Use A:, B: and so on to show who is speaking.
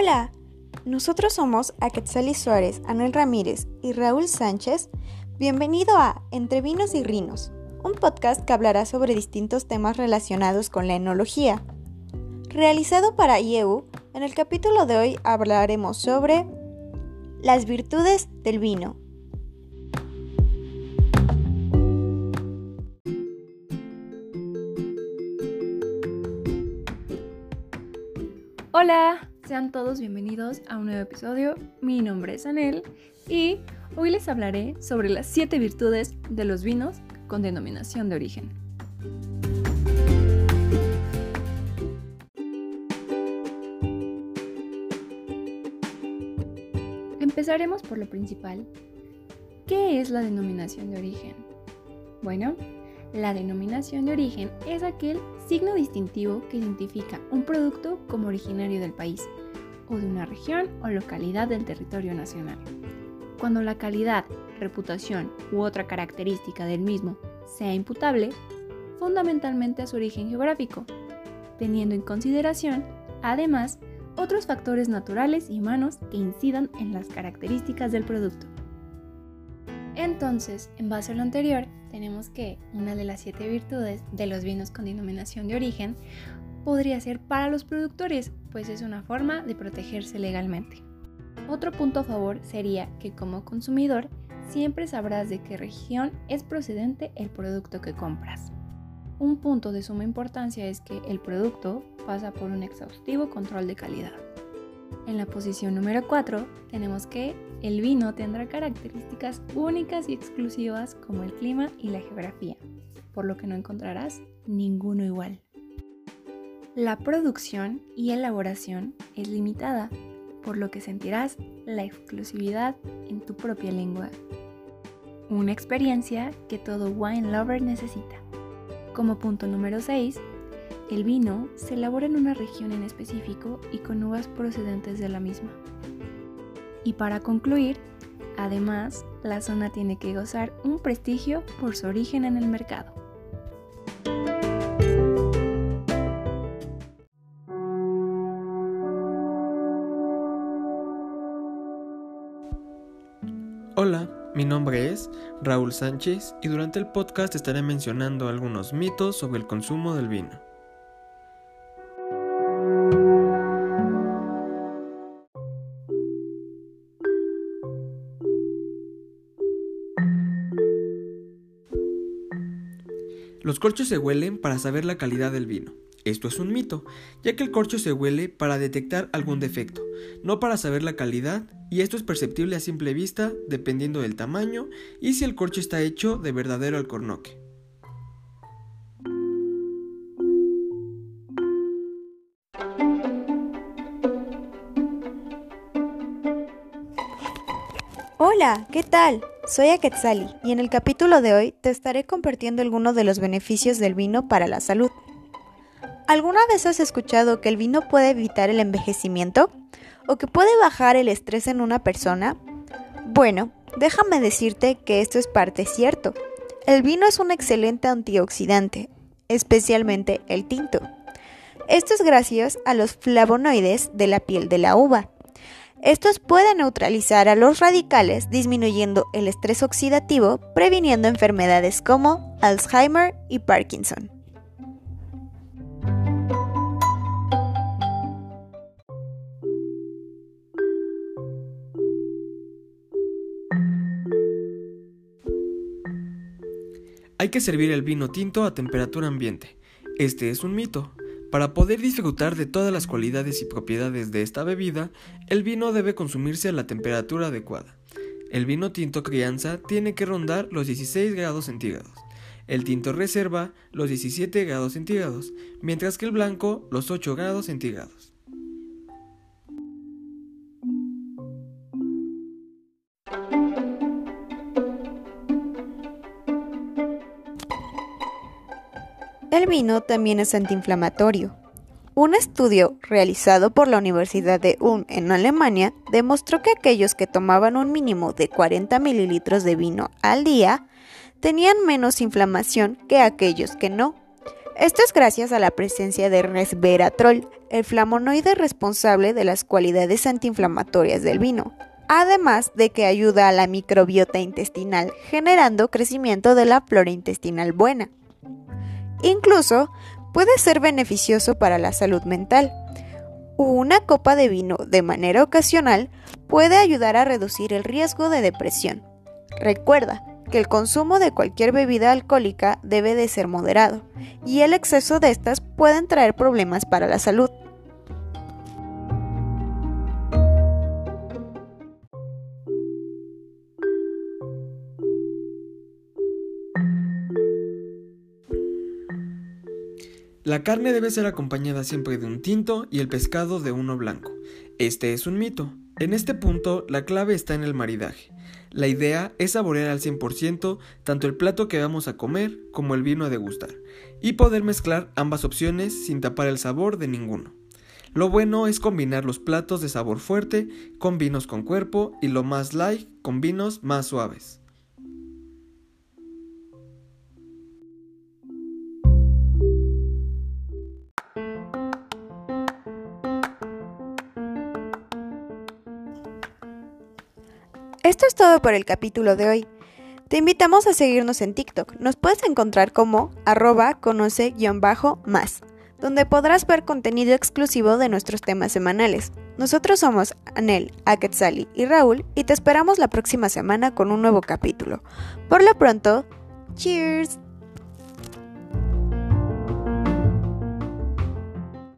A: Hola, nosotros somos Aquetzali Suárez, Anel Ramírez y Raúl Sánchez. Bienvenido a Entre Vinos y Rinos, un podcast que hablará sobre distintos temas relacionados con la enología. Realizado para IEU, en el capítulo de hoy hablaremos sobre las virtudes del vino.
B: Hola, sean todos bienvenidos a un nuevo episodio. Mi nombre es Anel y hoy les hablaré sobre las 7 virtudes de los vinos con denominación de origen. Empezaremos por lo principal. ¿Qué es la denominación de origen? Bueno, la denominación de origen es aquel signo distintivo que identifica un producto como originario del país o de una región o localidad del territorio nacional. Cuando la calidad, reputación u otra característica del mismo sea imputable, fundamentalmente a su origen geográfico, teniendo en consideración, además, otros factores naturales y humanos que incidan en las características del producto. Entonces, en base a lo anterior, tenemos que una de las siete virtudes de los vinos con denominación de origen podría ser para los productores, pues es una forma de protegerse legalmente. Otro punto a favor sería que como consumidor siempre sabrás de qué región es procedente el producto que compras. Un punto de suma importancia es que el producto pasa por un exhaustivo control de calidad. En la posición número 4 tenemos que el vino tendrá características únicas y exclusivas como el clima y la geografía, por lo que no encontrarás ninguno igual. La producción y elaboración es limitada, por lo que sentirás la exclusividad en tu propia lengua. Una experiencia que todo wine lover necesita. Como punto número 6, el vino se elabora en una región en específico y con uvas procedentes de la misma. Y para concluir, además, la zona tiene que gozar un prestigio por su origen en el mercado.
C: Hola, mi nombre es Raúl Sánchez y durante el podcast estaré mencionando algunos mitos sobre el consumo del vino. Los corchos se huelen para saber la calidad del vino. Esto es un mito, ya que el corcho se huele para detectar algún defecto, no para saber la calidad, y esto es perceptible a simple vista dependiendo del tamaño y si el corcho está hecho de verdadero alcornoque.
A: Hola, ¿qué tal? Soy Aquetzali y en el capítulo de hoy te estaré compartiendo algunos de los beneficios del vino para la salud. ¿Alguna vez has escuchado que el vino puede evitar el envejecimiento? ¿O que puede bajar el estrés en una persona? Bueno, déjame decirte que esto es parte cierto. El vino es un excelente antioxidante, especialmente el tinto. Esto es gracias a los flavonoides de la piel de la uva estos pueden neutralizar a los radicales disminuyendo el estrés oxidativo, previniendo enfermedades como Alzheimer y Parkinson.
C: Hay que servir el vino tinto a temperatura ambiente. Este es un mito. Para poder disfrutar de todas las cualidades y propiedades de esta bebida, el vino debe consumirse a la temperatura adecuada. El vino tinto crianza tiene que rondar los 16 grados centígrados, el tinto reserva los 17 grados centígrados, mientras que el blanco los 8 grados centígrados.
A: El vino también es antiinflamatorio. Un estudio realizado por la Universidad de Ulm en Alemania demostró que aquellos que tomaban un mínimo de 40 mililitros de vino al día tenían menos inflamación que aquellos que no. Esto es gracias a la presencia de resveratrol, el flavonoide responsable de las cualidades antiinflamatorias del vino, además de que ayuda a la microbiota intestinal, generando crecimiento de la flora intestinal buena. Incluso puede ser beneficioso para la salud mental. Una copa de vino de manera ocasional puede ayudar a reducir el riesgo de depresión. Recuerda, que el consumo de cualquier bebida alcohólica debe de ser moderado, y el exceso de estas pueden traer problemas para la salud.
C: La carne debe ser acompañada siempre de un tinto y el pescado de uno blanco. Este es un mito. En este punto, la clave está en el maridaje. La idea es saborear al 100% tanto el plato que vamos a comer como el vino a degustar, y poder mezclar ambas opciones sin tapar el sabor de ninguno. Lo bueno es combinar los platos de sabor fuerte con vinos con cuerpo y lo más light con vinos más suaves.
A: Esto es todo por el capítulo de hoy. Te invitamos a seguirnos en TikTok. Nos puedes encontrar como arroba conoce-más, donde podrás ver contenido exclusivo de nuestros temas semanales. Nosotros somos Anel, Aketsali y Raúl y te esperamos la próxima semana con un nuevo capítulo. Por lo pronto, cheers.